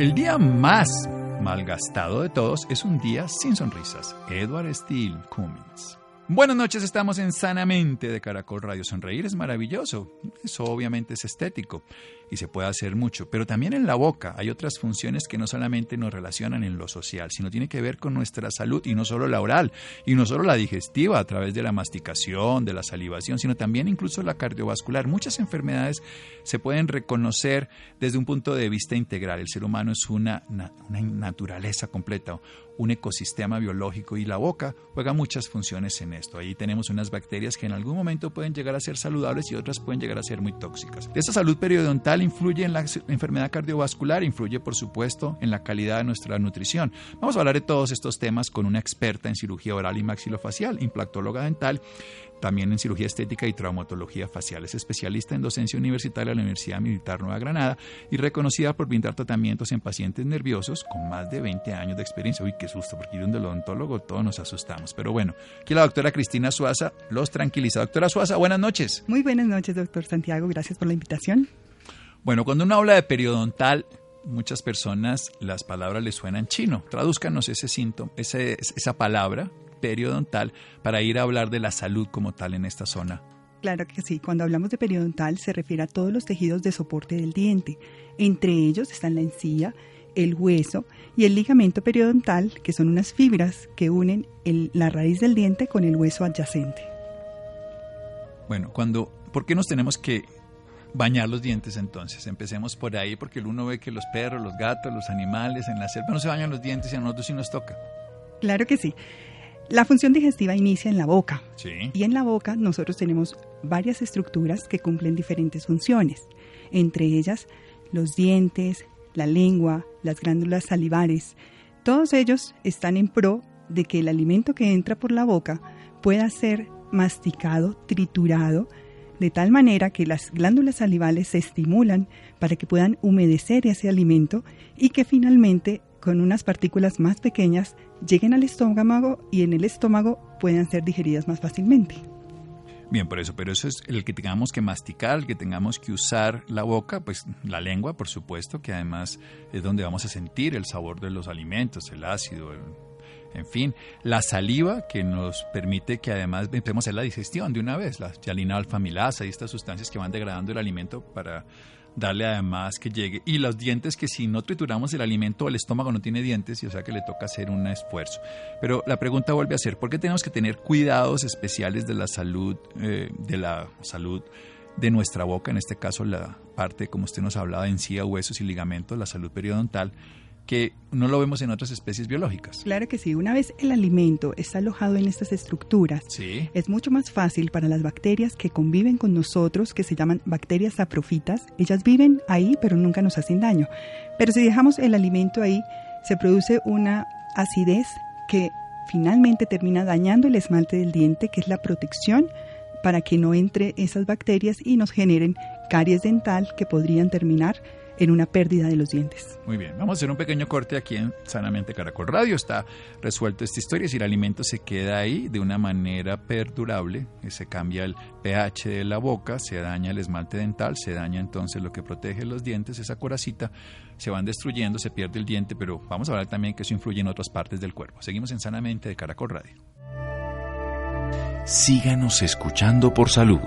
El día más malgastado de todos es un día sin sonrisas. Edward Steele Cummings. Buenas noches, estamos en Sanamente de Caracol Radio. Sonreír es maravilloso, eso obviamente es estético y se puede hacer mucho, pero también en la boca hay otras funciones que no solamente nos relacionan en lo social, sino tiene que ver con nuestra salud y no solo la oral y no solo la digestiva a través de la masticación, de la salivación, sino también incluso la cardiovascular. Muchas enfermedades se pueden reconocer desde un punto de vista integral. El ser humano es una, una naturaleza completa, un ecosistema biológico y la boca juega muchas funciones en esto. Ahí tenemos unas bacterias que en algún momento pueden llegar a ser saludables y otras pueden llegar a ser muy tóxicas. Esta salud periodontal influye en la enfermedad cardiovascular, influye por supuesto en la calidad de nuestra nutrición. Vamos a hablar de todos estos temas con una experta en cirugía oral y maxilofacial, implactóloga dental también en cirugía estética y traumatología facial. Es especialista en docencia universitaria de la Universidad Militar Nueva Granada y reconocida por brindar tratamientos en pacientes nerviosos con más de 20 años de experiencia. Uy, qué susto, porque ir un odontólogo todos nos asustamos. Pero bueno, aquí la doctora Cristina Suaza los tranquiliza. Doctora Suaza, buenas noches. Muy buenas noches, doctor Santiago. Gracias por la invitación. Bueno, cuando uno habla de periodontal, muchas personas las palabras les suenan chino. Tradúzcanos ese síntoma, ese, esa palabra periodontal para ir a hablar de la salud como tal en esta zona. Claro que sí, cuando hablamos de periodontal se refiere a todos los tejidos de soporte del diente. Entre ellos están la encía, el hueso y el ligamento periodontal, que son unas fibras que unen la raíz del diente con el hueso adyacente. Bueno, cuando, ¿por qué nos tenemos que bañar los dientes entonces? Empecemos por ahí, porque uno ve que los perros, los gatos, los animales en la selva no se bañan los dientes y a nosotros sí nos toca. Claro que sí. La función digestiva inicia en la boca. Sí. Y en la boca nosotros tenemos varias estructuras que cumplen diferentes funciones, entre ellas los dientes, la lengua, las glándulas salivares. Todos ellos están en pro de que el alimento que entra por la boca pueda ser masticado, triturado, de tal manera que las glándulas salivales se estimulan para que puedan humedecer ese alimento y que finalmente con unas partículas más pequeñas lleguen al estómago y en el estómago puedan ser digeridas más fácilmente. Bien, por eso, pero eso es el que tengamos que masticar, el que tengamos que usar la boca, pues la lengua, por supuesto, que además es donde vamos a sentir el sabor de los alimentos, el ácido, en fin, la saliva que nos permite que además empecemos a hacer la digestión de una vez, la yalina alfamilasa y estas sustancias que van degradando el alimento para darle además que llegue. Y los dientes que si no trituramos el alimento, el estómago no tiene dientes y o sea que le toca hacer un esfuerzo. Pero la pregunta vuelve a ser, ¿por qué tenemos que tener cuidados especiales de la salud, eh, de la salud de nuestra boca, en este caso la parte, como usted nos hablaba, de encía, huesos y ligamentos, la salud periodontal? Que no lo vemos en otras especies biológicas. Claro que sí. Una vez el alimento está alojado en estas estructuras, es mucho más fácil para las bacterias que conviven con nosotros, que se llaman bacterias saprofitas. Ellas viven ahí, pero nunca nos hacen daño. Pero si dejamos el alimento ahí, se produce una acidez que finalmente termina dañando el esmalte del diente, que es la protección para que no entre esas bacterias y nos generen caries dental que podrían terminar en una pérdida de los dientes. Muy bien, vamos a hacer un pequeño corte aquí en Sanamente Caracol Radio. Está resuelto esta historia. Si el alimento se queda ahí de una manera perdurable, se cambia el pH de la boca, se daña el esmalte dental, se daña entonces lo que protege los dientes, esa coracita, se van destruyendo, se pierde el diente, pero vamos a hablar también que eso influye en otras partes del cuerpo. Seguimos en Sanamente de Caracol Radio. Síganos escuchando por salud.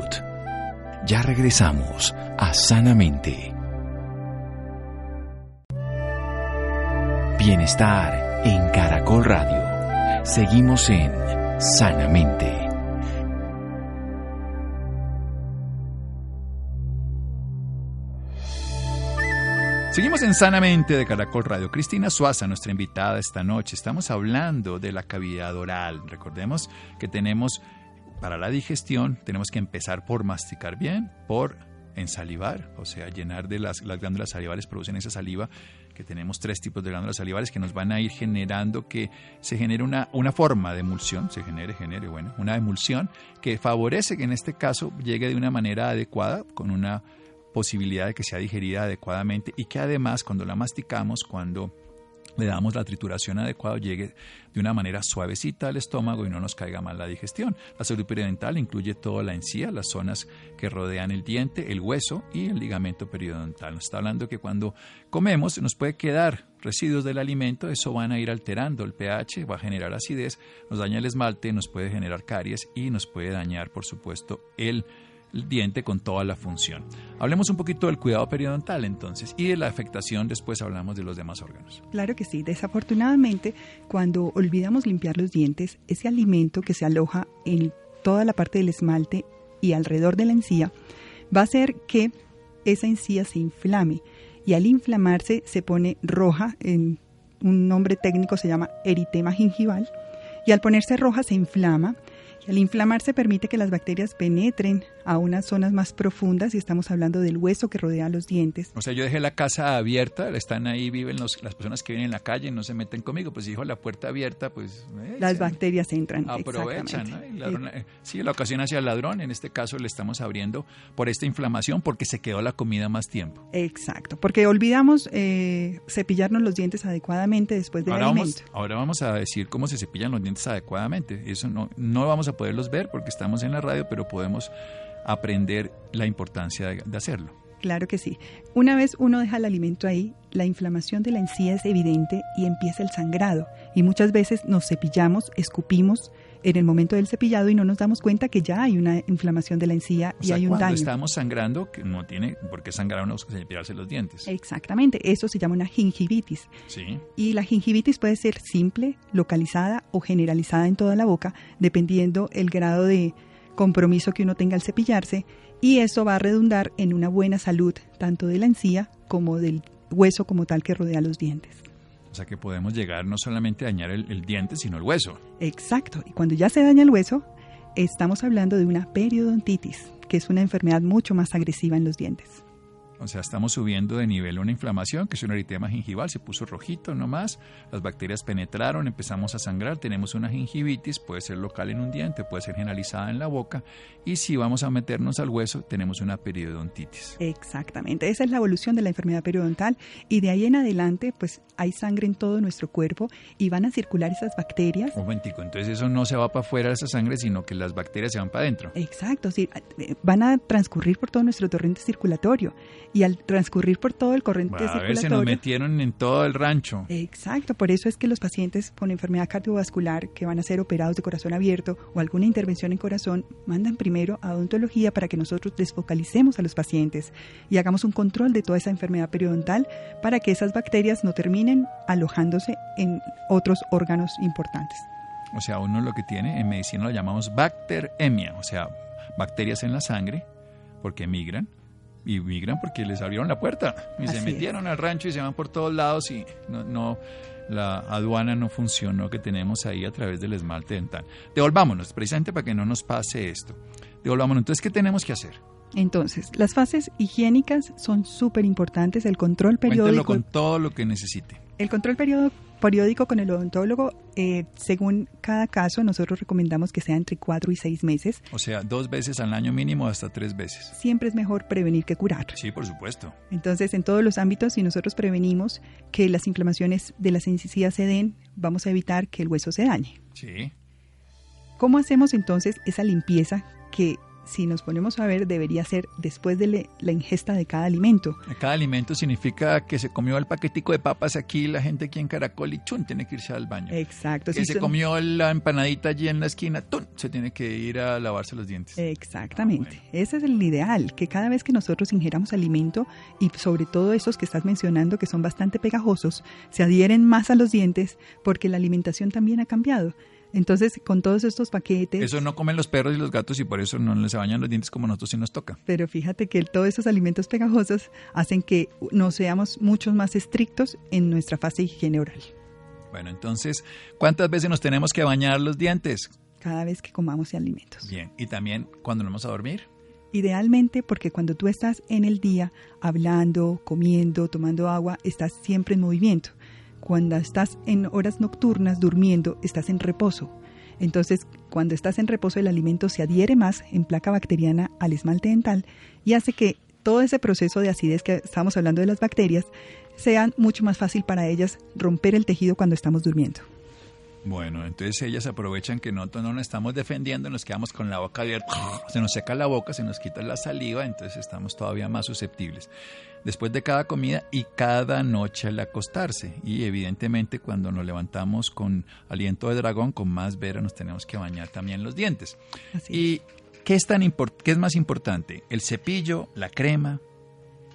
Ya regresamos a Sanamente. Bienestar en Caracol Radio. Seguimos en Sanamente. Seguimos en Sanamente de Caracol Radio. Cristina Suaza, nuestra invitada esta noche. Estamos hablando de la cavidad oral. Recordemos que tenemos, para la digestión, tenemos que empezar por masticar bien, por en salivar, o sea, llenar de las, las glándulas salivares, producen esa saliva, que tenemos tres tipos de glándulas salivares que nos van a ir generando que se genere una, una forma de emulsión, se genere, genere, bueno, una emulsión que favorece que en este caso llegue de una manera adecuada, con una posibilidad de que sea digerida adecuadamente y que además cuando la masticamos, cuando le damos la trituración adecuada, llegue de una manera suavecita al estómago y no nos caiga mal la digestión. La salud periodontal incluye toda la encía, las zonas que rodean el diente, el hueso y el ligamento periodontal. Nos está hablando que cuando comemos nos puede quedar residuos del alimento, eso van a ir alterando el pH, va a generar acidez, nos daña el esmalte, nos puede generar caries y nos puede dañar, por supuesto, el el diente con toda la función. Hablemos un poquito del cuidado periodontal entonces y de la afectación, después hablamos de los demás órganos. Claro que sí, desafortunadamente cuando olvidamos limpiar los dientes, ese alimento que se aloja en toda la parte del esmalte y alrededor de la encía va a hacer que esa encía se inflame y al inflamarse se pone roja, en un nombre técnico se llama eritema gingival, y al ponerse roja se inflama al inflamarse permite que las bacterias penetren a unas zonas más profundas y estamos hablando del hueso que rodea los dientes. O sea, yo dejé la casa abierta, están ahí, viven los, las personas que vienen en la calle y no se meten conmigo, pues dijo la puerta abierta, pues... Eh, las bacterias entran. Aprovechan, ¿no? Eh, sí, la ocasión hacia el ladrón, en este caso le estamos abriendo por esta inflamación porque se quedó la comida más tiempo. Exacto, porque olvidamos eh, cepillarnos los dientes adecuadamente después del ahora alimento. Vamos, ahora vamos a decir cómo se cepillan los dientes adecuadamente. Eso no, no vamos a poderlos ver porque estamos en la radio, pero podemos aprender la importancia de, hacerlo. Claro que sí. Una vez uno deja el alimento ahí, la inflamación de la encía es evidente y empieza el sangrado. Y muchas veces nos cepillamos, escupimos en el momento del cepillado y no nos damos cuenta que ya hay una inflamación de la encía y hay un cuando daño. estamos sangrando, que no tiene por qué sangrar uno cepillarse los dientes. Exactamente, eso se llama una gingivitis. Sí. Y la gingivitis puede ser simple, localizada o generalizada en toda la boca, dependiendo el grado de compromiso que uno tenga al cepillarse y eso va a redundar en una buena salud tanto de la encía como del hueso como tal que rodea los dientes. O sea que podemos llegar no solamente a dañar el, el diente, sino el hueso. Exacto. Y cuando ya se daña el hueso, estamos hablando de una periodontitis, que es una enfermedad mucho más agresiva en los dientes. O sea, estamos subiendo de nivel una inflamación, que es un eritema gingival, se puso rojito nomás, las bacterias penetraron, empezamos a sangrar, tenemos una gingivitis, puede ser local en un diente, puede ser generalizada en la boca, y si vamos a meternos al hueso, tenemos una periodontitis. Exactamente, esa es la evolución de la enfermedad periodontal, y de ahí en adelante, pues hay sangre en todo nuestro cuerpo y van a circular esas bacterias. Un momentico, entonces eso no se va para afuera esa sangre, sino que las bacterias se van para adentro. Exacto, sí, van a transcurrir por todo nuestro torrente circulatorio y al transcurrir por todo el corriente a ver, se nos metieron en todo el rancho. Exacto, por eso es que los pacientes con enfermedad cardiovascular que van a ser operados de corazón abierto o alguna intervención en corazón mandan primero a odontología para que nosotros desfocalicemos a los pacientes y hagamos un control de toda esa enfermedad periodontal para que esas bacterias no terminen alojándose en otros órganos importantes. O sea, uno lo que tiene en medicina lo llamamos bacteremia, o sea, bacterias en la sangre porque migran y migran porque les abrieron la puerta y se metieron al rancho y se van por todos lados y no, no, la aduana no funcionó que tenemos ahí a través del esmalte dental. Devolvámonos, precisamente para que no nos pase esto. Devolvámonos. Entonces, ¿qué tenemos que hacer? Entonces, las fases higiénicas son súper importantes, el control periódico. con todo lo que necesite. El control periódico con el odontólogo, eh, según cada caso, nosotros recomendamos que sea entre cuatro y seis meses. O sea, dos veces al año mínimo hasta tres veces. Siempre es mejor prevenir que curar. Sí, por supuesto. Entonces, en todos los ámbitos, si nosotros prevenimos que las inflamaciones de las encías se den, vamos a evitar que el hueso se dañe. Sí. ¿Cómo hacemos entonces esa limpieza que si nos ponemos a ver, debería ser después de la ingesta de cada alimento. Cada alimento significa que se comió el paquetico de papas aquí, la gente aquí en Caracol y chun, tiene que irse al baño. Exacto. Que se comió la empanadita allí en la esquina, ¡tun! se tiene que ir a lavarse los dientes. Exactamente. Ese es el ideal, que cada vez que nosotros ingeramos alimento y sobre todo esos que estás mencionando que son bastante pegajosos, se adhieren más a los dientes porque la alimentación también ha cambiado. Entonces, con todos estos paquetes... Eso no comen los perros y los gatos y por eso no les bañan los dientes como nosotros sí nos toca. Pero fíjate que todos esos alimentos pegajosos hacen que nos seamos mucho más estrictos en nuestra fase de higiene oral. Bueno, entonces, ¿cuántas veces nos tenemos que bañar los dientes? Cada vez que comamos alimentos. Bien, y también cuando nos vamos a dormir. Idealmente porque cuando tú estás en el día hablando, comiendo, tomando agua, estás siempre en movimiento. Cuando estás en horas nocturnas durmiendo, estás en reposo. Entonces, cuando estás en reposo, el alimento se adhiere más en placa bacteriana al esmalte dental y hace que todo ese proceso de acidez que estamos hablando de las bacterias sea mucho más fácil para ellas romper el tejido cuando estamos durmiendo. Bueno, entonces ellas aprovechan que nosotros no nos estamos defendiendo, nos quedamos con la boca abierta, se nos seca la boca, se nos quita la saliva, entonces estamos todavía más susceptibles. Después de cada comida y cada noche al acostarse. Y evidentemente cuando nos levantamos con aliento de dragón, con más vera, nos tenemos que bañar también los dientes. ¿Y qué es, tan qué es más importante? ¿El cepillo, la crema?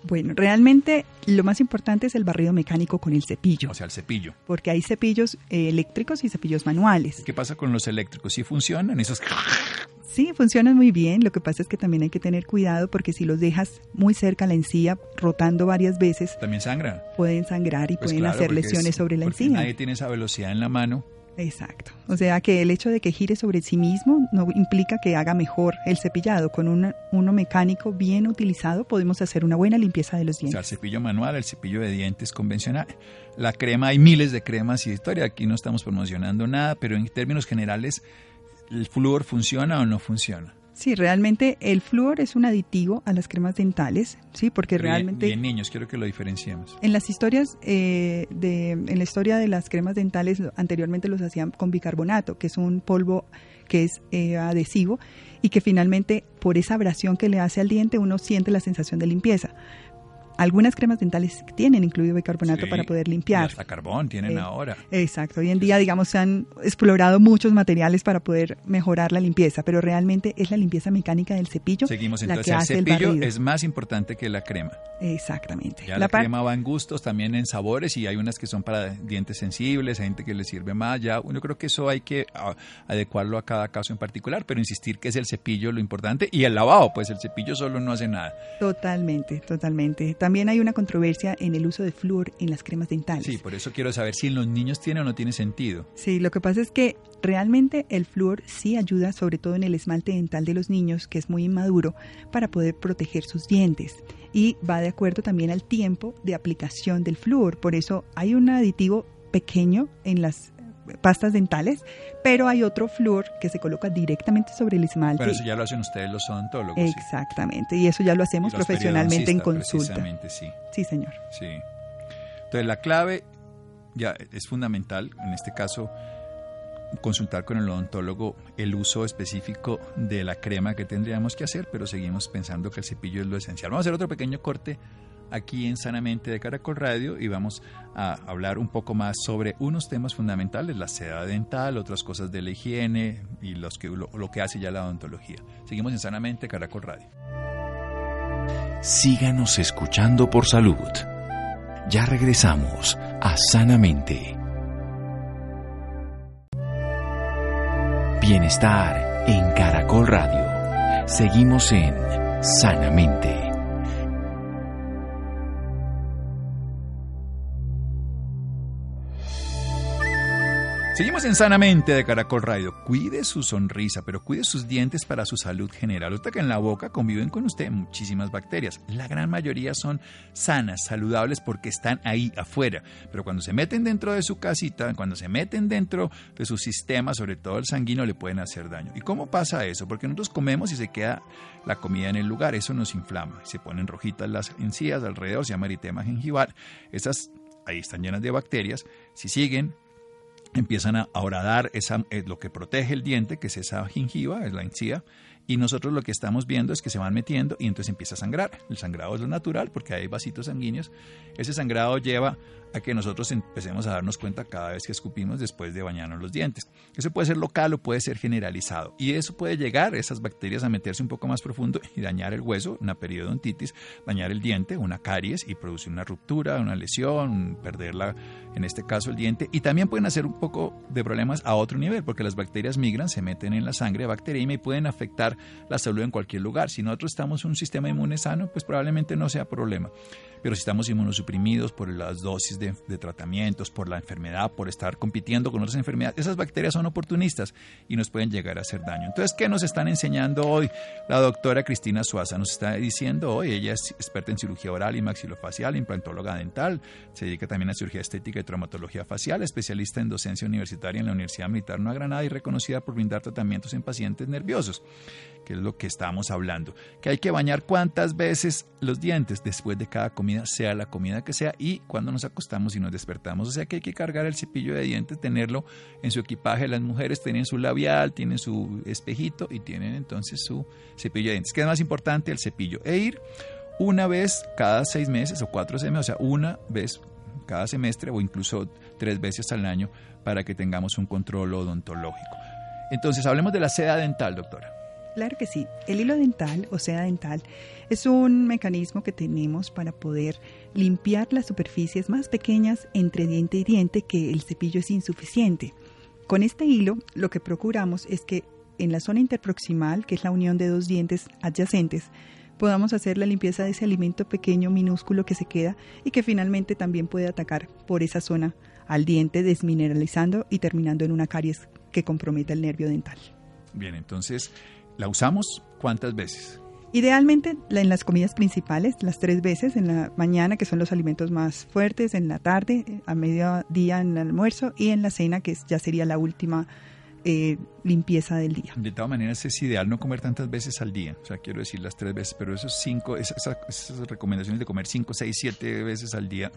Bueno, realmente lo más importante es el barrido mecánico con el cepillo. O sea, el cepillo. Porque hay cepillos eh, eléctricos y cepillos manuales. ¿Qué pasa con los eléctricos? ¿Sí funcionan esos? Sí, funcionan muy bien. Lo que pasa es que también hay que tener cuidado porque si los dejas muy cerca a la encía, rotando varias veces, también sangra. Pueden sangrar y pues pueden hacer lesiones sobre la encía. Nadie tiene esa velocidad en la mano Exacto. O sea que el hecho de que gire sobre sí mismo no implica que haga mejor el cepillado. Con un uno mecánico bien utilizado podemos hacer una buena limpieza de los dientes. O sea, el cepillo manual, el cepillo de dientes convencional. La crema, hay miles de cremas y historia. Aquí no estamos promocionando nada, pero en términos generales, ¿el flúor funciona o no funciona? Sí, realmente el flúor es un aditivo a las cremas dentales, sí, porque realmente. Y en niños, quiero que lo diferenciemos. En las historias eh, de, en la historia de las cremas dentales, anteriormente los hacían con bicarbonato, que es un polvo que es eh, adhesivo y que finalmente por esa abrasión que le hace al diente uno siente la sensación de limpieza. Algunas cremas dentales tienen incluido bicarbonato para poder limpiar. hasta carbón tienen eh, ahora. Exacto. Hoy en día, digamos, se han explorado muchos materiales para poder mejorar la limpieza, pero realmente es la limpieza mecánica del cepillo Seguimos, entonces, la que hace el cepillo es más importante que la crema. Exactamente. Ya la, crema va en gustos, también en sabores y hay unas que son para dientes sensibles, hay gente que le sirve más. Ya, yo creo que eso hay que ah, adecuarlo a cada caso en particular, pero insistir que es el cepillo lo importante y el lavado, pues el cepillo solo no hace nada. Totalmente, totalmente. También hay una controversia en el uso de flúor en las cremas dentales. Sí, por eso quiero saber si en los niños tiene o no tiene sentido. Sí, lo que pasa es que realmente el flúor sí ayuda, sobre todo en el esmalte dental de los niños, que es muy inmaduro, para poder proteger sus dientes. Y va de acuerdo también al tiempo de aplicación del flúor. Por eso hay un aditivo pequeño en las pastas dentales, pero hay otro flúor que se coloca directamente sobre el esmalte. Pero eso ya lo hacen ustedes los odontólogos. Exactamente, y eso ya lo hacemos profesionalmente en consulta. sí. Sí, señor. Sí. Entonces la clave ya es fundamental, en este caso consultar con el odontólogo el uso específico de la crema que tendríamos que hacer, pero seguimos pensando que el cepillo es lo esencial. Vamos a hacer otro pequeño corte aquí en Sanamente de Caracol Radio y vamos a hablar un poco más sobre unos temas fundamentales, la seda dental, otras cosas de la higiene y los que, lo, lo que hace ya la odontología. Seguimos en Sanamente Caracol Radio. Síganos escuchando por salud. Ya regresamos a Sanamente. Bienestar en Caracol Radio. Seguimos en Sanamente. Seguimos en Sanamente de Caracol Radio. Cuide su sonrisa, pero cuide sus dientes para su salud general. Usted que en la boca conviven con usted muchísimas bacterias. La gran mayoría son sanas, saludables porque están ahí afuera. Pero cuando se meten dentro de su casita, cuando se meten dentro de su sistema, sobre todo el sanguíneo, le pueden hacer daño. ¿Y cómo pasa eso? Porque nosotros comemos y se queda la comida en el lugar. Eso nos inflama. Se ponen rojitas las encías alrededor, se llama eritema gingival. Esas ahí están llenas de bacterias. Si siguen, empiezan a horadar esa, eh, lo que protege el diente, que es esa gingiva, es la encía, y nosotros lo que estamos viendo es que se van metiendo y entonces empieza a sangrar. El sangrado es lo natural porque hay vasitos sanguíneos. Ese sangrado lleva a que nosotros empecemos a darnos cuenta cada vez que escupimos después de bañarnos los dientes. Eso puede ser local o puede ser generalizado. Y eso puede llegar, esas bacterias, a meterse un poco más profundo y dañar el hueso, una periodontitis, dañar el diente, una caries y producir una ruptura, una lesión, perderla, en este caso el diente. Y también pueden hacer un poco de problemas a otro nivel, porque las bacterias migran, se meten en la sangre bacteriana y pueden afectar la salud en cualquier lugar. Si nosotros estamos en un sistema inmune sano, pues probablemente no sea problema. Pero si estamos inmunosuprimidos por las dosis de, de, tratamientos, por la enfermedad, por estar compitiendo con otras enfermedades, esas bacterias son oportunistas y nos pueden llegar a hacer daño. Entonces, ¿qué nos están enseñando hoy? La doctora Cristina Suaza nos está diciendo hoy, ella es experta en cirugía oral y maxilofacial, implantóloga dental, se dedica también a cirugía estética y traumatología facial, especialista en docencia universitaria en la Universidad Militar Nueva Granada y reconocida por brindar tratamientos en pacientes nerviosos que es lo que estamos hablando, que hay que bañar cuántas veces los dientes después de cada comida, sea la comida que sea, y cuando nos acostamos y nos despertamos. O sea que hay que cargar el cepillo de dientes, tenerlo en su equipaje. Las mujeres tienen su labial, tienen su espejito y tienen entonces su cepillo de dientes. ¿Qué es más importante? El cepillo. E ir una vez cada seis meses o cuatro meses, o sea, una vez cada semestre o incluso tres veces al año para que tengamos un control odontológico. Entonces, hablemos de la seda dental, doctora. Claro que sí. El hilo dental o seda dental es un mecanismo que tenemos para poder limpiar las superficies más pequeñas entre diente y diente que el cepillo es insuficiente. Con este hilo lo que procuramos es que en la zona interproximal, que es la unión de dos dientes adyacentes, podamos hacer la limpieza de ese alimento pequeño, minúsculo que se queda y que finalmente también puede atacar por esa zona al diente, desmineralizando y terminando en una caries que comprometa el nervio dental. Bien, entonces ¿La usamos cuántas veces? Idealmente en las comidas principales, las tres veces, en la mañana, que son los alimentos más fuertes, en la tarde, a mediodía en el almuerzo y en la cena, que ya sería la última eh, limpieza del día. De todas maneras es ideal no comer tantas veces al día, o sea, quiero decir las tres veces, pero esos cinco, esas, esas recomendaciones de comer cinco, seis, siete veces al día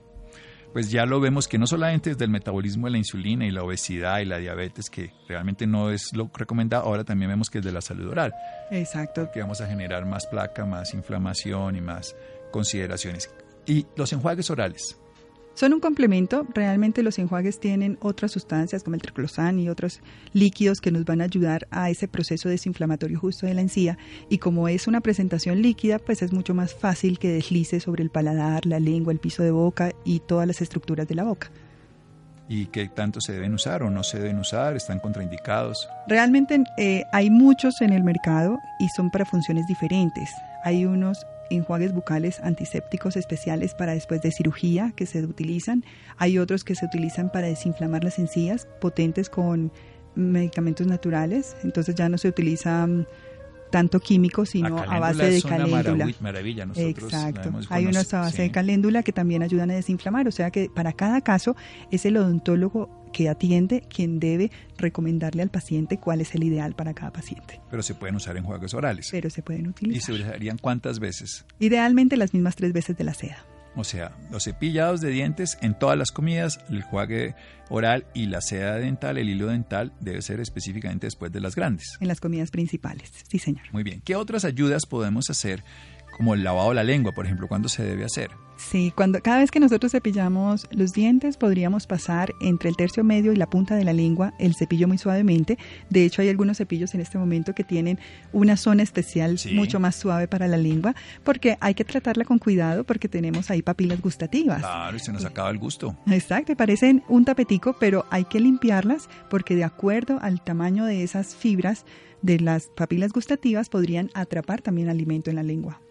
pues ya lo vemos que no solamente desde el metabolismo de la insulina y la obesidad y la diabetes, que realmente no es lo recomendado, ahora también vemos que es de la salud oral. Exacto. Que vamos a generar más placa, más inflamación y más consideraciones. Y los enjuagues orales. Son un complemento, realmente los enjuagues tienen otras sustancias como el triclosan y otros líquidos que nos van a ayudar a ese proceso desinflamatorio justo de la encía y como es una presentación líquida, pues es mucho más fácil que deslice sobre el paladar, la lengua, el piso de boca y todas las estructuras de la boca. ¿Y qué tanto se deben usar o no se deben usar? ¿Están contraindicados? Realmente eh, hay muchos en el mercado y son para funciones diferentes. Hay unos enjuagues bucales antisépticos especiales para después de cirugía que se utilizan. Hay otros que se utilizan para desinflamar las encías, potentes con medicamentos naturales. Entonces ya no se utiliza mm, tanto químico, sino a base de caléndula. Maravilla, Exacto. Hay unos a base de caléndula que también ayudan a desinflamar. O sea que para cada caso es el odontólogo que atiende quien debe recomendarle al paciente cuál es el ideal para cada paciente. Pero se pueden usar enjuagues orales. Pero se pueden utilizar. ¿Y se utilizarían cuántas veces? Idealmente las mismas tres veces de la seda. O sea, los cepillados de dientes en todas las comidas, el enjuague oral y la seda dental, el hilo dental, debe ser específicamente después de las grandes. En las comidas principales, sí señor. Muy bien. ¿Qué otras ayudas podemos hacer como el lavado de la lengua, por ejemplo, ¿cuándo se debe hacer? Sí, cuando cada vez que nosotros cepillamos los dientes podríamos pasar entre el tercio medio y la punta de la lengua el cepillo muy suavemente. De hecho, hay algunos cepillos en este momento que tienen una zona especial mucho más suave para la lengua, porque hay que tratarla con cuidado porque tenemos ahí papilas gustativas. Claro, y se nos acaba el gusto. Exacto, parecen un tapetico, pero hay que limpiarlas porque de acuerdo al tamaño de esas fibras de las papilas gustativas podrían atrapar también alimento en la lengua.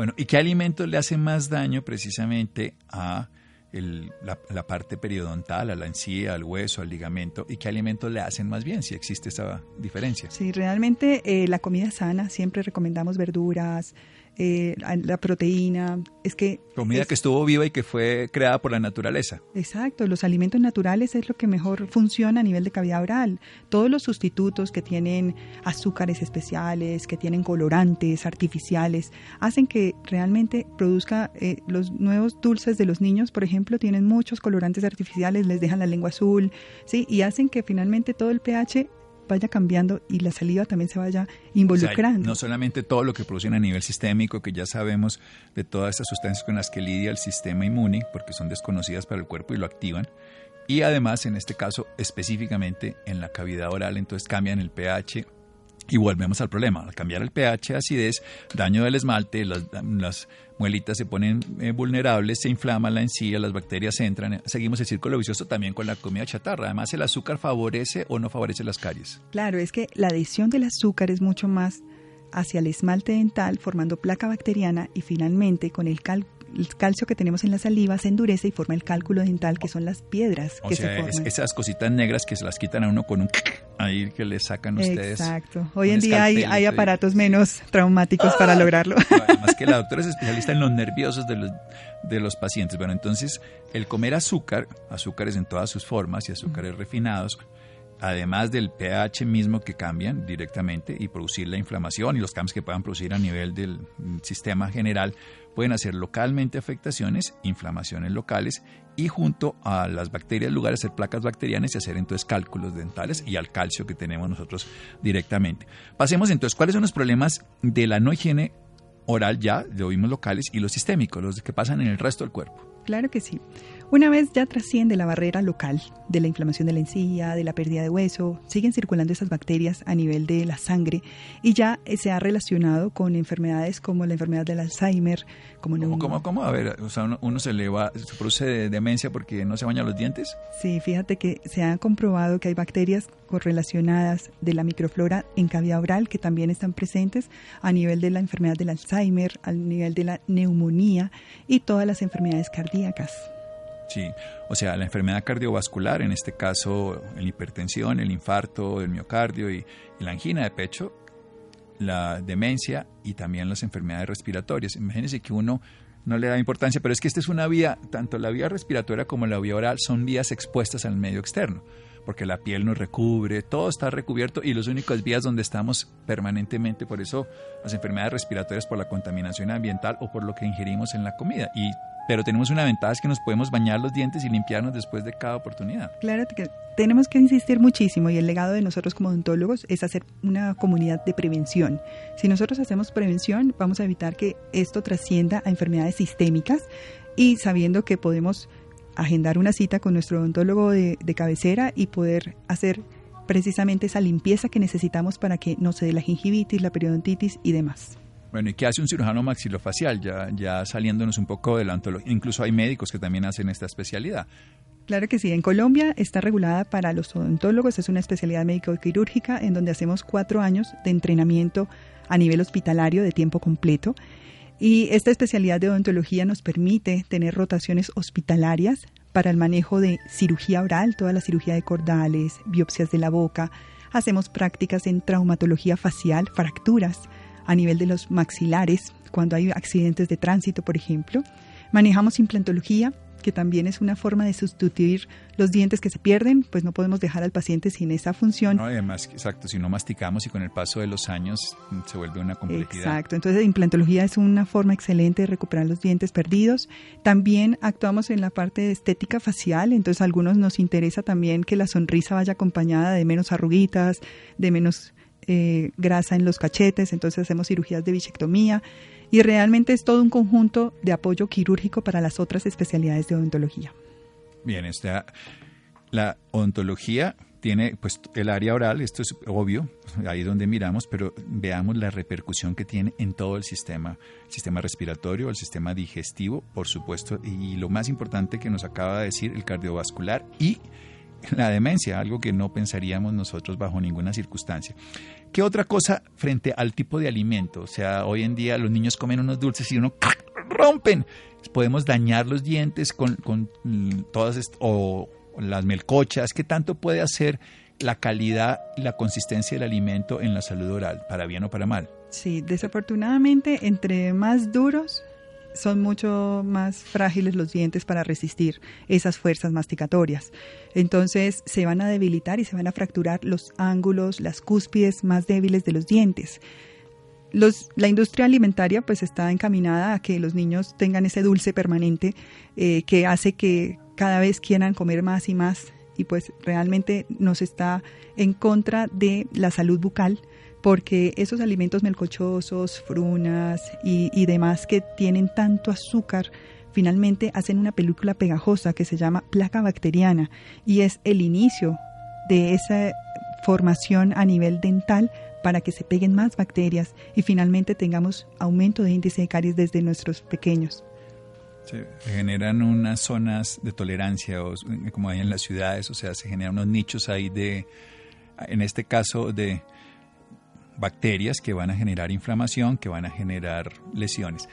Bueno, ¿y qué alimentos le hacen más daño precisamente a la, parte periodontal, a la encía, al hueso, al ligamento, y qué alimentos le hacen más bien, si existe esa diferencia? Sí, realmente eh, la comida sana, siempre recomendamos verduras, eh, la proteína. Es que comida que estuvo viva y que fue creada por la naturaleza. Exacto, los alimentos naturales es lo que mejor funciona a nivel de cavidad oral. Todos los sustitutos que tienen azúcares especiales, que tienen colorantes artificiales, hacen que realmente produzca eh, los nuevos dulces de los niños, por ejemplo, tienen muchos colorantes artificiales, les dejan la lengua azul, sí, y hacen que finalmente todo el pH vaya cambiando y la saliva también se vaya involucrando. no solamente todo lo que producen a nivel sistémico, que ya sabemos de todas esas sustancias con las que lidia el sistema inmune, porque son desconocidas para el cuerpo y lo activan, y además en este caso específicamente en la cavidad oral, entonces cambian el pH y volvemos al problema. Al cambiar el pH, acidez, daño del esmalte, las, muelitas se ponen eh, vulnerables, se inflama la encía, las bacterias entran. Seguimos el círculo vicioso también con la comida chatarra. Además, ¿el azúcar favorece o no favorece las caries? Claro, es que la adición del azúcar es mucho más hacia el esmalte dental, formando placa bacteriana y finalmente con el, el calcio que tenemos en la saliva se endurece y forma el cálculo dental, que son las piedras que sea, se forman. esas cositas negras que se las quitan a uno con un ahí que le sacan ustedes. Exacto. Hoy en día hay, hay aparatos menos traumáticos para ¡Ah! lograrlo. Además que la doctora es especialista en los nerviosos de los, de los pacientes. Bueno, entonces el comer azúcar, azúcares en todas sus formas y azúcares refinados, además del pH mismo que cambian directamente y producir la inflamación y los cambios que puedan producir a nivel del sistema general, pueden hacer localmente afectaciones, inflamaciones locales y junto a las bacterias, lugares hacer placas bacterianas y hacer entonces cálculos dentales y al calcio que tenemos nosotros directamente. Pasemos entonces, ¿cuáles son los problemas de la no higiene oral ya, de oímos locales, y los sistémicos, los que pasan en el resto del cuerpo? Claro que sí. Una vez ya trasciende la barrera local de la inflamación de la encía, de la pérdida de hueso, siguen circulando esas bacterias a nivel de la sangre y ya eh, se ha relacionado con enfermedades como la enfermedad del Alzheimer, como ¿Cómo, cómo, cómo? A ver, o sea, uno, se le va, se produce demencia porque no se baña los dientes. Sí, fíjate que se ha comprobado que hay bacterias correlacionadas de la microflora en cavidad oral que también están presentes a nivel de la enfermedad del Alzheimer, a nivel de la neumonía y todas las enfermedades cardíacas. Sí, o sea, la enfermedad cardiovascular, en este caso la hipertensión, el infarto el miocardio y, la angina de pecho, la demencia y también las enfermedades respiratorias. Imagínense que uno no le da importancia, pero es que esta es una vía, tanto la vía respiratoria como la vía oral son vías expuestas al medio externo, porque la piel nos recubre, todo está recubierto y las únicas vías donde estamos permanentemente, por eso las enfermedades respiratorias por la contaminación ambiental o por lo que ingerimos en la comida. Y pero tenemos una ventaja es que nos podemos bañar los dientes y limpiarnos después de cada oportunidad. Claro que tenemos que insistir muchísimo y el legado de nosotros como odontólogos es hacer una comunidad de prevención. Si nosotros hacemos prevención, vamos a evitar que esto trascienda a enfermedades sistémicas y sabiendo que podemos agendar una cita con nuestro odontólogo de, de cabecera y poder hacer precisamente esa limpieza que necesitamos para que no se dé la gingivitis, la periodontitis y demás. Bueno, ¿y qué hace un cirujano maxilofacial? Ya, ya saliéndonos un poco de la ontología. Incluso hay médicos que también hacen esta especialidad. Claro que sí. En Colombia está regulada para los odontólogos. Es una especialidad médico-quirúrgica en donde hacemos cuatro años de entrenamiento a nivel hospitalario de tiempo completo. Y esta especialidad de odontología nos permite tener rotaciones hospitalarias para el manejo de cirugía oral, toda la cirugía de cordales, biopsias de la boca. Hacemos prácticas en traumatología facial, fracturas a nivel de los maxilares, cuando hay accidentes de tránsito, por ejemplo. Manejamos implantología, que también es una forma de sustituir los dientes que se pierden, pues no podemos dejar al paciente sin esa función. No, además, exacto, si no masticamos y con el paso de los años se vuelve una complejidad. Exacto, entonces implantología es una forma excelente de recuperar los dientes perdidos. También actuamos en la parte de estética facial, entonces a algunos nos interesa también que la sonrisa vaya acompañada de menos arruguitas, de menos eh, grasa en los cachetes, entonces hacemos cirugías de bichectomía y realmente es todo un conjunto de apoyo quirúrgico para las otras especialidades de odontología. Bien, esta, la odontología tiene pues el área oral, esto es obvio, ahí donde miramos, pero veamos la repercusión que tiene en todo el sistema, el sistema respiratorio, el sistema digestivo, por supuesto, y lo más importante que nos acaba de decir, el cardiovascular y la demencia, algo que no pensaríamos nosotros bajo ninguna circunstancia. ¿Qué otra cosa frente al tipo de alimento? O sea, hoy en día los niños comen unos dulces y uno rompen. Podemos dañar los dientes con, todas o las melcochas. ¿Qué tanto puede hacer la calidad y la consistencia del alimento en la salud oral, para bien o para mal? Sí, desafortunadamente, entre más duros son mucho más frágiles los dientes para resistir esas fuerzas masticatorias. Entonces se van a debilitar y se van a fracturar los ángulos, las cúspides más débiles de los dientes. la industria alimentaria pues está encaminada a que los niños tengan ese dulce permanente eh, que hace que cada vez quieran comer más y más y pues realmente nos está en contra de la salud bucal porque esos alimentos melcochosos, frunas y, demás que tienen tanto azúcar, finalmente hacen una película pegajosa que se llama placa bacteriana y es el inicio de esa formación a nivel dental para que se peguen más bacterias y finalmente tengamos aumento de índice de caries desde nuestros pequeños. Se generan unas zonas de tolerancia, como hay en las ciudades, o sea, se generan unos nichos ahí de, en este caso, de, bacterias que van a generar inflamación, que van a generar lesiones.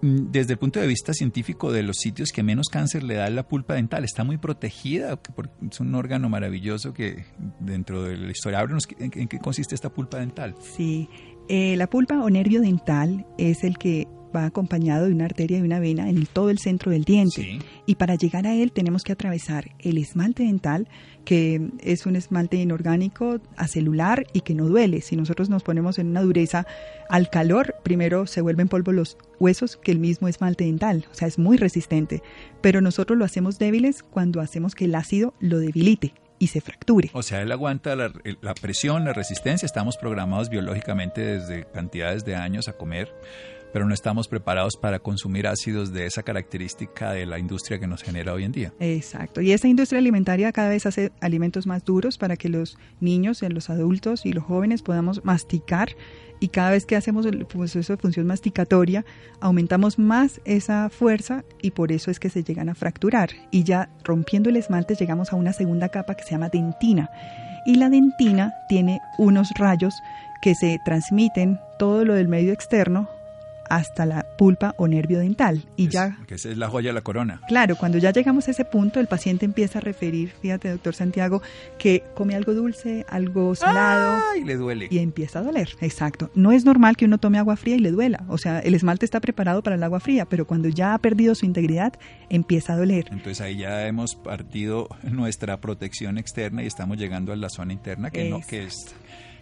mm, desde el punto de vista científico de los sitios que menos cáncer le da la pulpa dental, está muy protegida, es un órgano maravilloso que dentro de la historia, en, en qué consiste esta pulpa dental. Sí, eh, la pulpa o nervio dental es el que va acompañado de una arteria y una vena en todo el centro del diente. Y para llegar a él tenemos que atravesar el esmalte dental, que es un esmalte inorgánico, acelular y que no duele. Si nosotros nos ponemos en una dureza al calor, primero se vuelven polvo los huesos que el mismo esmalte dental. O sea, es muy resistente. Pero nosotros lo hacemos débiles cuando hacemos que el ácido lo debilite y se fracture. O sea, él aguanta la, la, presión, la resistencia. Estamos programados biológicamente desde cantidades de años a comer pero no estamos preparados para consumir ácidos de esa característica de la industria que nos genera hoy en día. Exacto. Y esa industria alimentaria cada vez hace alimentos más duros para que los niños, los adultos y los jóvenes podamos masticar y cada vez que hacemos el proceso de función masticatoria aumentamos más esa fuerza y por eso es que se llegan a fracturar y ya rompiendo el esmalte llegamos a una segunda capa que se llama dentina y la dentina tiene unos rayos que se transmiten todo lo del medio externo hasta la pulpa o nervio dental. Y ya. Que esa es la joya de la corona. Claro, cuando ya llegamos a ese punto, el paciente empieza a referir, fíjate, doctor Santiago, que come algo dulce, algo salado. Y le duele. Y empieza a doler, exacto. No es normal que uno tome agua fría y le duela. O sea, el esmalte está preparado para el agua fría, pero cuando ya ha perdido su integridad, empieza a doler. Entonces ahí ya hemos partido nuestra protección externa y estamos llegando a la zona interna que no, que es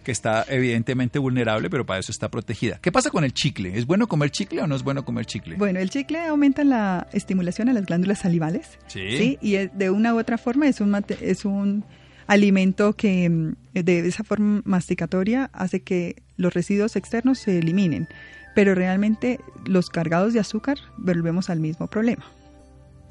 que está evidentemente vulnerable, pero para eso está protegida. ¿Qué pasa con el chicle? ¿Es bueno comer chicle o no es bueno comer chicle? Bueno, el chicle aumenta la estimulación a las glándulas salivales. Sí. Y de una u otra forma es un, es un alimento que mm, de esa forma masticatoria hace que los residuos externos se eliminen. Pero realmente los cargados de azúcar volvemos al mismo problema.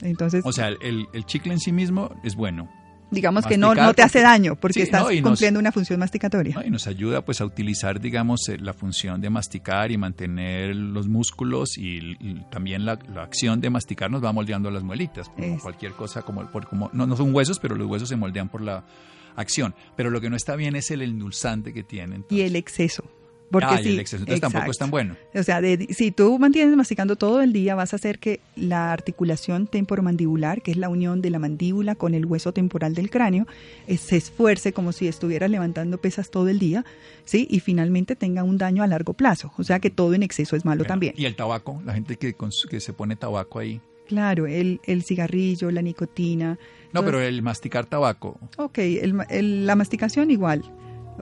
Entonces, o sea, el, el chicle en sí mismo es bueno, digamos que no, no te hace daño porque estás cumpliendo una función masticatoria. y nos ayuda pues a utilizar, digamos, eh, la función de masticar y mantener los músculos y, también la, acción de masticar nos va moldeando las muelitas. cualquier cosa, como, como no, no son huesos, pero los huesos se moldean por la acción. Pero lo que no está bien es el endulzante que tienen. Y el exceso. Porque ah, el exceso tampoco es tan bueno. O sea, si tú mantienes masticando todo el día, vas a hacer que la articulación temporomandibular, que es la unión de la mandíbula con el hueso temporal del cráneo, eh, se esfuerce como si estuvieras levantando pesas todo el día, ¿sí? Y finalmente tenga un daño a largo plazo. O sea que todo en exceso es malo también. ¿Y el tabaco? La gente que, que se pone tabaco ahí. Claro, el, el cigarrillo, la nicotina. No, pero el masticar tabaco. Ok, el, la masticación igual.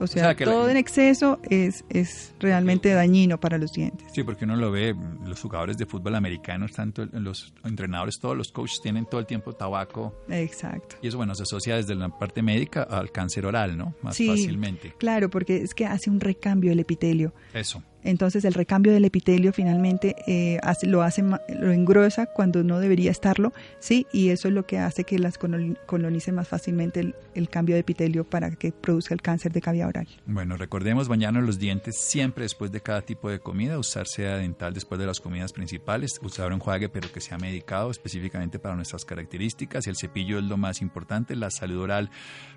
O sea, todo en exceso es, es realmente dañino para los dientes. Sí, porque uno lo ve, los jugadores de fútbol americanos, tanto los entrenadores, todos los coaches tienen todo el tiempo tabaco. Exacto. Y eso, bueno, se asocia desde la parte médica al cáncer oral, ¿no? Más sí, fácilmente. Claro, porque es que hace un recambio del epitelio. Eso. Entonces el recambio del epitelio finalmente eh, lo hace lo engrosa cuando no debería estarlo, sí, y eso es lo que hace que las colonice más fácilmente el, cambio de epitelio para que produzca el cáncer de cavidad oral. Bueno, recordemos bañarnos los dientes siempre después de cada tipo de comida, usar seda dental después de las comidas principales, usar un enjuague pero que sea medicado específicamente para nuestras características el cepillo es lo más importante. La salud oral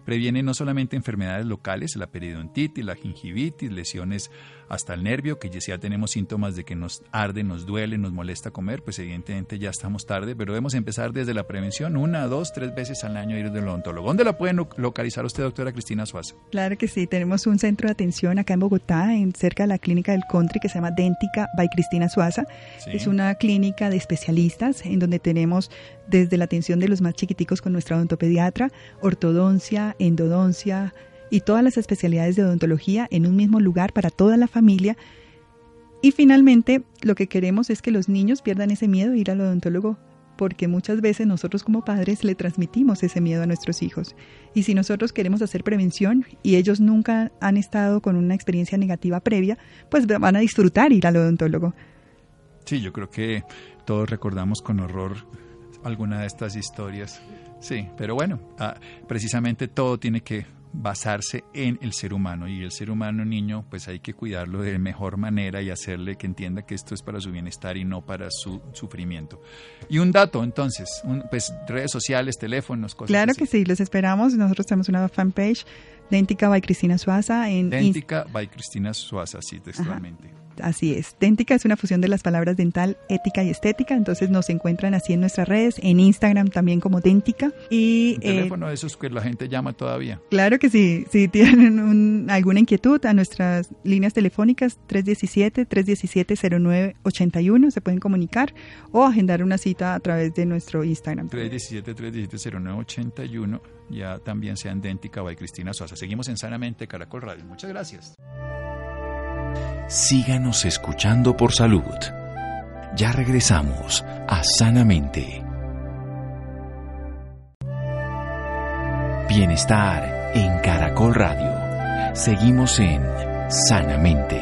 previene no solamente enfermedades locales, la periodontitis, la gingivitis, lesiones hasta el nervio, que ya tenemos síntomas de que nos arde, nos duele, nos molesta comer, pues evidentemente ya estamos tarde, pero debemos empezar desde la prevención, una, dos, tres veces al año ir del odontólogo. ¿Dónde la pueden localizar usted, doctora Cristina Suaza? Claro que sí, tenemos un centro de atención acá en Bogotá, en cerca de la clínica del Country, que se llama Dentica by Cristina Suaza. Es una clínica de especialistas en donde tenemos desde la atención de los más chiquiticos con nuestra odontopediatra, ortodoncia, endodoncia, y todas las especialidades de odontología en un mismo lugar para toda la familia. Y finalmente, lo que queremos es que los niños pierdan ese miedo de ir al odontólogo, porque muchas veces nosotros como padres le transmitimos ese miedo a nuestros hijos. Y si nosotros queremos hacer prevención y ellos nunca han estado con una experiencia negativa previa, pues van a disfrutar ir al odontólogo. Sí, yo creo que todos recordamos con horror alguna de estas historias. Sí, pero bueno, ah, precisamente todo tiene que basarse en el ser humano y el ser humano niño pues hay que cuidarlo de mejor manera y hacerle que entienda que esto es para su bienestar y no para su sufrimiento. Y un dato entonces, pues redes sociales, teléfonos, cosas Claro que sí, los esperamos. Nosotros tenemos una fanpage Dentica by Cristina Suaza en Dentica by Cristina Suaza, sí, textualmente. Así es. Déntica es una fusión de las palabras dental, ética y estética. Entonces nos encuentran así en nuestras redes, en Instagram también como Déntica. Y, ¿Un teléfono de esos que la gente llama todavía? Claro que sí. Si tienen alguna inquietud, a nuestras líneas telefónicas 317-317-0981 se pueden comunicar o agendar una cita a través de nuestro Instagram. 317-317-0981. Ya también sean Déntica by Cristina Sosa. Seguimos en Sanamente Caracol Radio. Muchas gracias. Síganos escuchando por salud. Ya regresamos a Sanamente. Bienestar en Caracol Radio. Seguimos en Sanamente.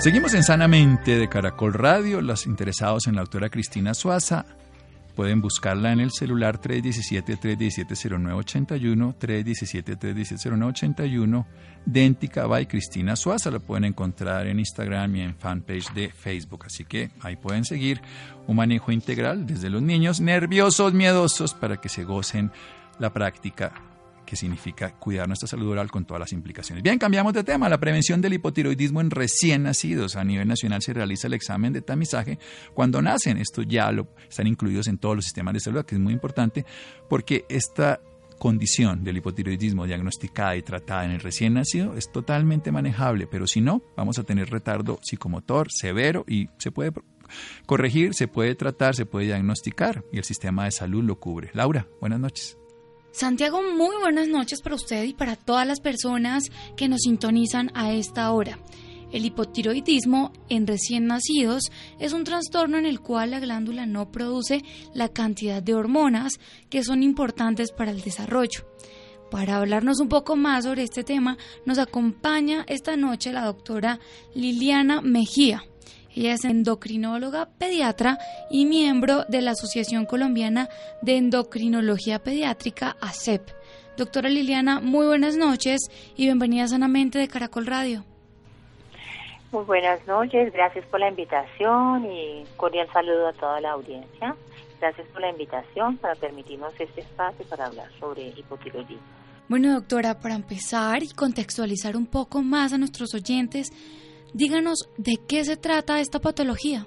Seguimos en Sanamente de Caracol Radio. Los interesados en la autora Cristina Suaza pueden buscarla en el celular 317-317-0981, 317-317-0981, Déntica by Cristina Suaza. Lo pueden encontrar en Instagram y en fanpage de Facebook. Así que ahí pueden seguir un manejo integral desde los niños nerviosos, miedosos, para que se gocen la práctica que significa cuidar nuestra salud oral con todas las implicaciones. Bien, cambiamos de tema. La prevención del hipotiroidismo en recién nacidos. A nivel nacional se realiza el examen de tamizaje cuando nacen. Esto ya lo, están incluidos en todos los sistemas de salud, que es muy importante porque esta condición del hipotiroidismo diagnosticada y tratada en el recién nacido es totalmente manejable, pero si no, vamos a tener retardo psicomotor severo y se puede corregir, se puede tratar, se puede diagnosticar y el sistema de salud lo cubre. Laura, buenas noches. Santiago, muy buenas noches para usted y para todas las personas que nos sintonizan a esta hora. El hipotiroidismo en recién nacidos es un trastorno en el cual la glándula no produce la cantidad de hormonas que son importantes para el desarrollo. Para hablarnos un poco más sobre este tema, nos acompaña esta noche la doctora Liliana Mejía. Ella es endocrinóloga pediatra y miembro de la Asociación Colombiana de Endocrinología Pediátrica, ACEP. Doctora Liliana, muy buenas noches y bienvenida sanamente de Caracol Radio. Muy buenas noches, gracias por la invitación y cordial saludo a toda la audiencia. Gracias por la invitación para permitirnos este espacio para hablar sobre hipotiroidismo. Bueno, doctora, para empezar y contextualizar un poco más a nuestros oyentes, Díganos de qué se trata esta patología.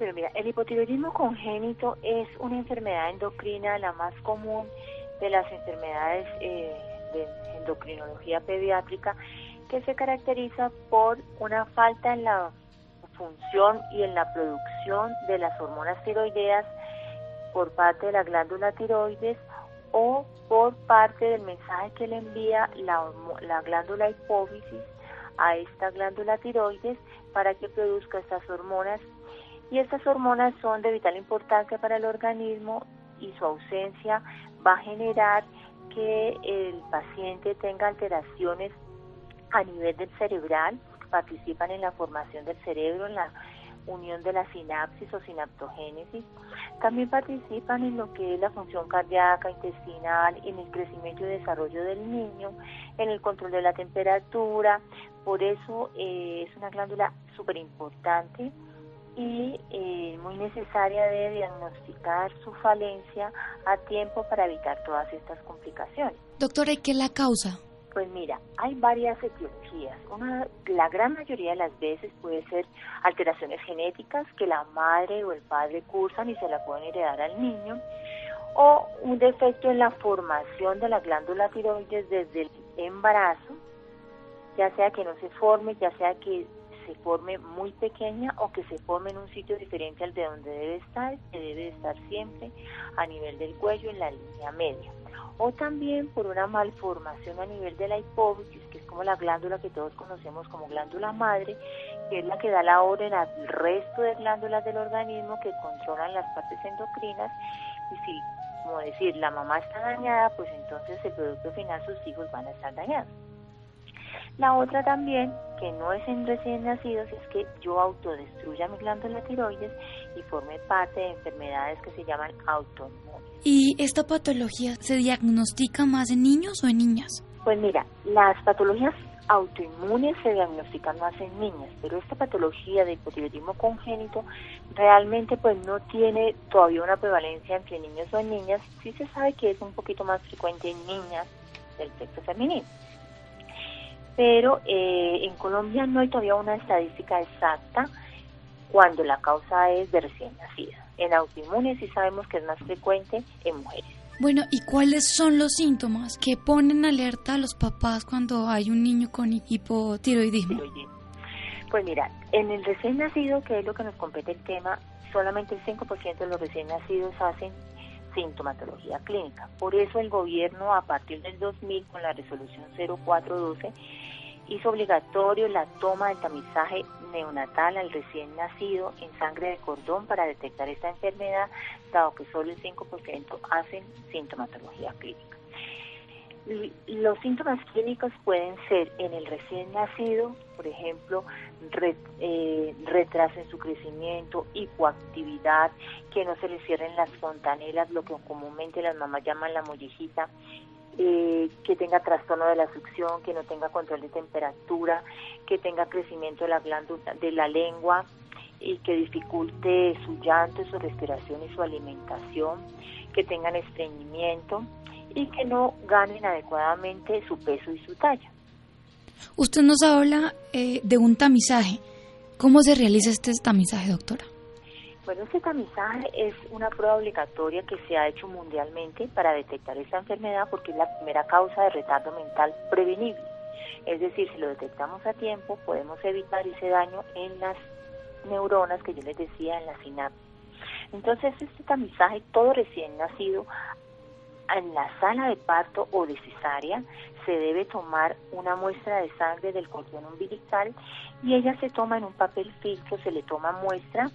El hipotiroidismo congénito es una enfermedad endocrina la más común de las enfermedades eh, de endocrinología pediátrica que se caracteriza por una falta en la función y en la producción de las hormonas tiroideas por parte de la glándula tiroides o por parte del mensaje que le envía la, la glándula hipófisis a esta glándula tiroides para que produzca estas hormonas. Y estas hormonas son de vital importancia para el organismo y su ausencia va a generar que el paciente tenga alteraciones a nivel del cerebral, participan en la formación del cerebro, en la unión de la sinapsis o sinaptogénesis. También participan en lo que es la función cardíaca, intestinal, en el crecimiento y desarrollo del niño, en el control de la temperatura. Por eso eh, es una glándula súper importante y eh, muy necesaria de diagnosticar su falencia a tiempo para evitar todas estas complicaciones. Doctora, ¿y qué la causa? Pues mira, hay varias etiologías. Una, la gran mayoría de las veces puede ser alteraciones genéticas que la madre o el padre cursan y se la pueden heredar al niño, o un defecto en la formación de la glándula tiroides desde el embarazo, ya sea que no se forme, ya sea que se forme muy pequeña o que se forme en un sitio diferente al de donde debe estar, que debe estar siempre a nivel del cuello en la línea media o también por una malformación a nivel de la hipófisis, que es como la glándula que todos conocemos como glándula madre, que es la que da la orden al resto de glándulas del organismo que controlan las partes endocrinas y si, como decir, la mamá está dañada, pues entonces el producto final sus hijos van a estar dañados. La otra también, que no es en recién nacidos, es que yo autodestruya mi glándula tiroides y forme parte de enfermedades que se llaman autoinmunes. ¿Y esta patología se diagnostica más en niños o en niñas? Pues mira, las patologías autoinmunes se diagnostican más en niñas, pero esta patología de hipotiroidismo congénito realmente pues no tiene todavía una prevalencia entre niños o en niñas. Sí se sabe que es un poquito más frecuente en niñas del sexo femenino. Pero eh, en Colombia no hay todavía una estadística exacta cuando la causa es de recién nacida. En autoinmunes sí sabemos que es más frecuente en mujeres. Bueno, ¿y cuáles son los síntomas que ponen alerta a los papás cuando hay un niño con hipotiroidismo? Pues mira, en el recién nacido, que es lo que nos compete el tema, solamente el 5% de los recién nacidos hacen sintomatología clínica. Por eso el gobierno, a partir del 2000, con la resolución 0412, hizo obligatorio la toma del tamizaje neonatal al recién nacido en sangre de cordón para detectar esta enfermedad, dado que solo el 5% hacen sintomatología clínica. Los síntomas clínicos pueden ser en el recién nacido, por ejemplo, eh, retraso en su crecimiento, hipoactividad, que no se le cierren las fontanelas, lo que comúnmente las mamás llaman la mollejita, eh, que tenga trastorno de la succión, que no tenga control de temperatura, que tenga crecimiento de la glándula de la lengua y que dificulte su llanto, su respiración y su alimentación, que tengan estreñimiento y que no ganen adecuadamente su peso y su talla. Usted nos habla eh, de un tamizaje. ¿Cómo se realiza este tamizaje, doctora? Bueno, este tamizaje es una prueba obligatoria que se ha hecho mundialmente para detectar esta enfermedad porque es la primera causa de retardo mental prevenible. Es decir, si lo detectamos a tiempo, podemos evitar ese daño en las neuronas que yo les decía, en la sinapsis. Entonces, este tamizaje, todo recién nacido, en la sala de parto o de cesárea, se debe tomar una muestra de sangre del cordón umbilical y ella se toma en un papel filtro, se le toma muestra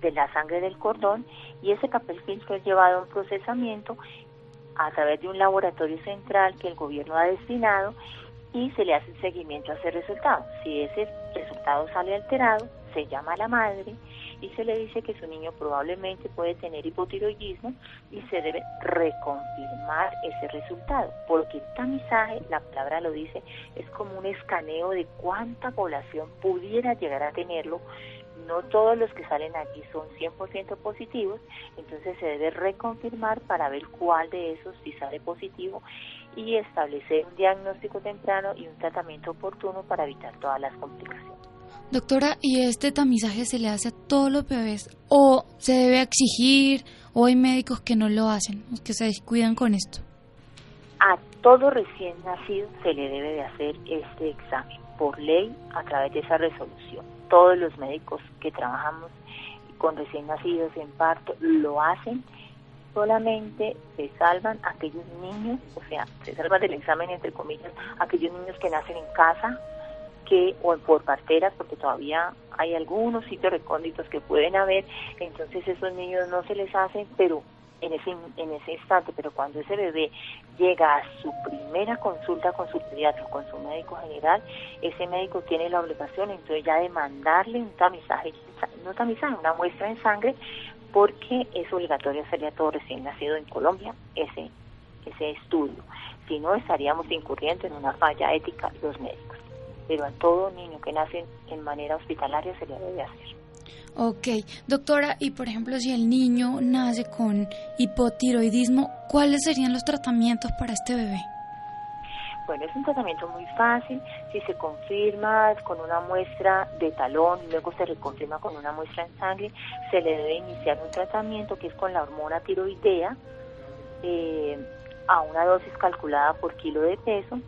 de la sangre del cordón y ese papel filtro es llevado a un procesamiento a través de un laboratorio central que el gobierno ha destinado y se le hace seguimiento a ese resultado. Si ese resultado sale alterado, se llama a la madre y se le dice que su niño probablemente puede tener hipotiroidismo y se debe reconfirmar ese resultado, porque el tamizaje, la palabra lo dice, es como un escaneo de cuánta población pudiera llegar a tenerlo no todos los que salen aquí son 100% positivos, entonces se debe reconfirmar para ver cuál de esos sí sale positivo y establecer un diagnóstico temprano y un tratamiento oportuno para evitar todas las complicaciones. Doctora, ¿y este tamizaje se le hace a todos los bebés o se debe exigir o hay médicos que no lo hacen, que se descuidan con esto? A todo recién nacido se le debe de hacer este examen por ley a través de esa resolución. Todos los médicos que trabajamos con recién nacidos en parto lo hacen, solamente se salvan aquellos niños, o sea, se salvan del examen entre comillas, aquellos niños que nacen en casa, que o por parteras, porque todavía hay algunos sitios recónditos que pueden haber, entonces esos niños no se les hacen, pero en ese, en ese instante, pero cuando ese bebé llega a su primera consulta con su pediatra, con su médico general, ese médico tiene la obligación entonces ya de mandarle un tamizaje, no tamizaje, una muestra en sangre, porque es obligatorio hacerle a todo recién nacido en Colombia ese, ese estudio. Si no, estaríamos incurriendo en una falla ética los médicos. Pero a todo niño que nace en manera hospitalaria se le debe hacer. Ok, doctora, y por ejemplo, si el niño nace con hipotiroidismo, ¿cuáles serían los tratamientos para este bebé? Bueno, es un tratamiento muy fácil. Si se confirma con una muestra de talón y luego se reconfirma con una muestra en sangre, se le debe iniciar un tratamiento que es con la hormona tiroidea eh, a una dosis calculada por kilo de peso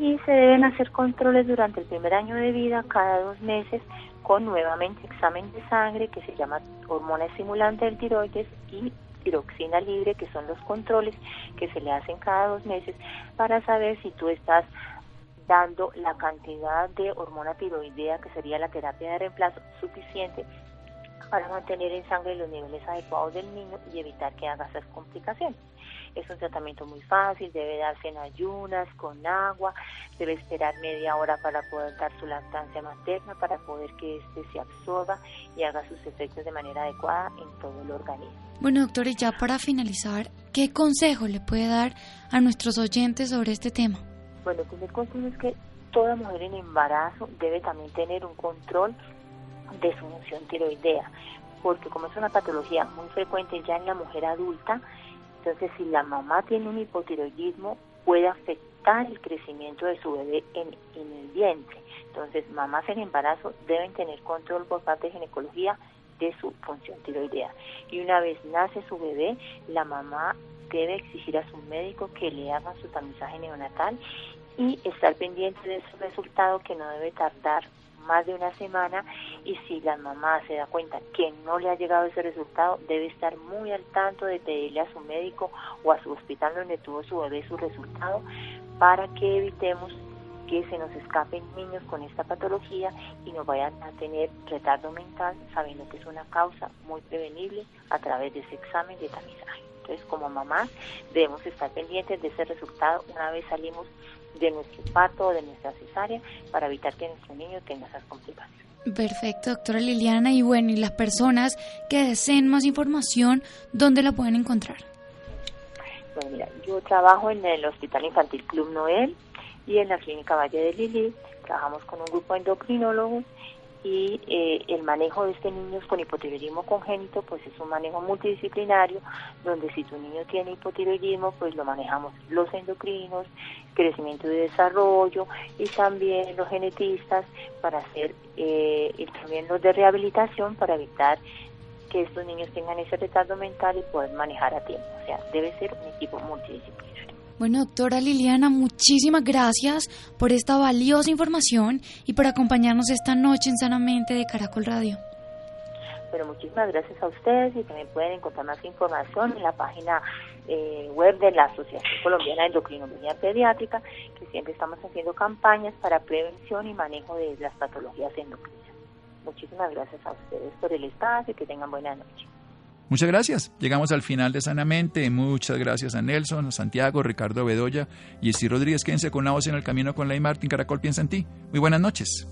y se deben hacer controles durante el primer año de vida cada dos meses con nuevamente examen de sangre que se llama hormona estimulante del tiroides y tiroxina libre, que son los controles que se le hacen cada dos meses para saber si tú estás dando la cantidad de hormona tiroidea, que sería la terapia de reemplazo, suficiente para mantener en sangre los niveles adecuados del niño y evitar que haga esas complicaciones. Es un tratamiento muy fácil, debe darse en ayunas, con agua, debe esperar media hora para poder dar su lactancia materna, para poder que éste se absorba y haga sus efectos de manera adecuada en todo el organismo. Bueno, doctor, y ya para finalizar, ¿qué consejo le puede dar a nuestros oyentes sobre este tema? Bueno, el primer consejo es que toda mujer en embarazo debe también tener un control de su función tiroidea, porque como es una patología muy frecuente ya en la mujer adulta, entonces si la mamá tiene un hipotiroidismo puede afectar el crecimiento de su bebé en, en el vientre. Entonces, mamás en embarazo deben tener control por parte de ginecología de su función tiroidea. Y una vez nace su bebé, la mamá debe exigir a su médico que le haga su tamizaje neonatal y estar pendiente de su resultado que no debe tardar más de una semana y si la mamá se da cuenta que no le ha llegado ese resultado, debe estar muy al tanto de pedirle a su médico o a su hospital donde tuvo su bebé su resultado para que evitemos que se nos escapen niños con esta patología y no vayan a tener retardo mental, sabiendo que es una causa muy prevenible a través de ese examen de tamizaje. Entonces, como mamá, debemos estar pendientes de ese resultado una vez salimos de nuestro parto o de nuestra cesárea para evitar que nuestro niño tenga esas complicaciones. Perfecto, doctora Liliana. Y bueno, y las personas que deseen más información, ¿dónde la pueden encontrar? Bueno, mira, yo trabajo en el Hospital Infantil Club Noel y en la Clínica Valle de Lili. Trabajamos con un grupo de endocrinólogos y eh, el manejo de este niño con hipotiroidismo congénito pues es un manejo multidisciplinario donde si tu niño tiene hipotiroidismo pues lo manejamos los endocrinos, crecimiento y desarrollo y también los genetistas para hacer eh, y también los de rehabilitación para evitar que estos niños tengan ese retardo mental y poder manejar a tiempo. O sea, debe ser un equipo multidisciplinario. Bueno, doctora Liliana, muchísimas gracias por esta valiosa información y por acompañarnos esta noche en Sanamente de Caracol Radio. Pero muchísimas gracias a ustedes y también pueden encontrar más información en la página eh, web de la Asociación Colombiana de Endocrinología Pediátrica, que siempre estamos haciendo campañas para prevención y manejo de las patologías endocrinas. Muchísimas gracias a ustedes por el espacio y que tengan buena noche. Muchas gracias. Llegamos al final de Sanamente. Muchas gracias a Nelson, a Santiago, Ricardo Bedoya y Esti Rodríguez. Quédense con la voz en el camino con Ley Martín. Caracol piensa en ti. Muy buenas noches.